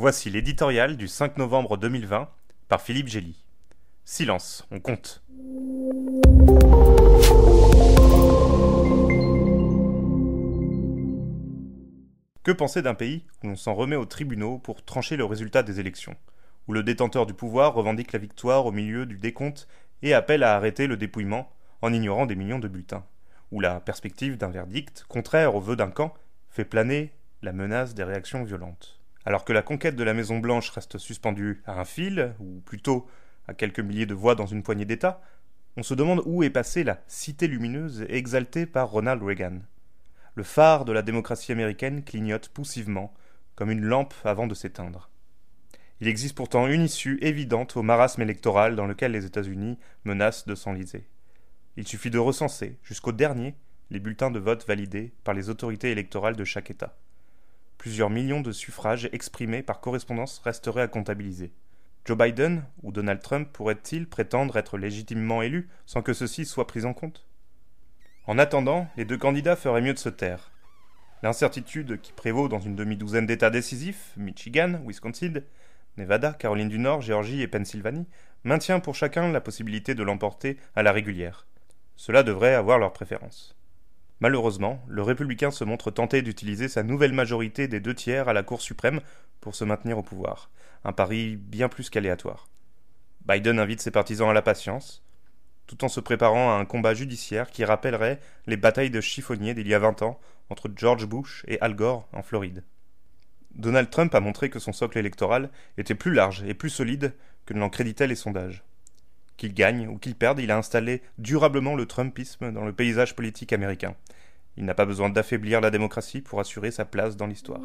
Voici l'éditorial du 5 novembre 2020 par Philippe Gély. Silence, on compte. Que penser d'un pays où l'on s'en remet aux tribunaux pour trancher le résultat des élections, où le détenteur du pouvoir revendique la victoire au milieu du décompte et appelle à arrêter le dépouillement en ignorant des millions de bulletins, où la perspective d'un verdict, contraire aux vœux d'un camp, fait planer la menace des réactions violentes? Alors que la conquête de la Maison Blanche reste suspendue à un fil, ou plutôt à quelques milliers de voix dans une poignée d'États, on se demande où est passée la cité lumineuse exaltée par Ronald Reagan. Le phare de la démocratie américaine clignote poussivement, comme une lampe avant de s'éteindre. Il existe pourtant une issue évidente au marasme électoral dans lequel les États-Unis menacent de s'enliser. Il suffit de recenser, jusqu'au dernier, les bulletins de vote validés par les autorités électorales de chaque État. Plusieurs millions de suffrages exprimés par correspondance resteraient à comptabiliser. Joe Biden ou Donald Trump pourraient-ils prétendre être légitimement élus sans que ceci soit pris en compte? En attendant, les deux candidats feraient mieux de se taire. L'incertitude qui prévaut dans une demi-douzaine d'États décisifs, Michigan, Wisconsin, Nevada, Caroline du Nord, Géorgie et Pennsylvanie, maintient pour chacun la possibilité de l'emporter à la régulière. Cela devrait avoir leur préférence. Malheureusement, le républicain se montre tenté d'utiliser sa nouvelle majorité des deux tiers à la Cour suprême pour se maintenir au pouvoir, un pari bien plus qu'aléatoire. Biden invite ses partisans à la patience, tout en se préparant à un combat judiciaire qui rappellerait les batailles de chiffonniers d'il y a vingt ans entre George Bush et Al Gore en Floride. Donald Trump a montré que son socle électoral était plus large et plus solide que ne l'en créditaient les sondages. Qu'il gagne ou qu'il perde, il a installé durablement le Trumpisme dans le paysage politique américain. Il n'a pas besoin d'affaiblir la démocratie pour assurer sa place dans l'histoire.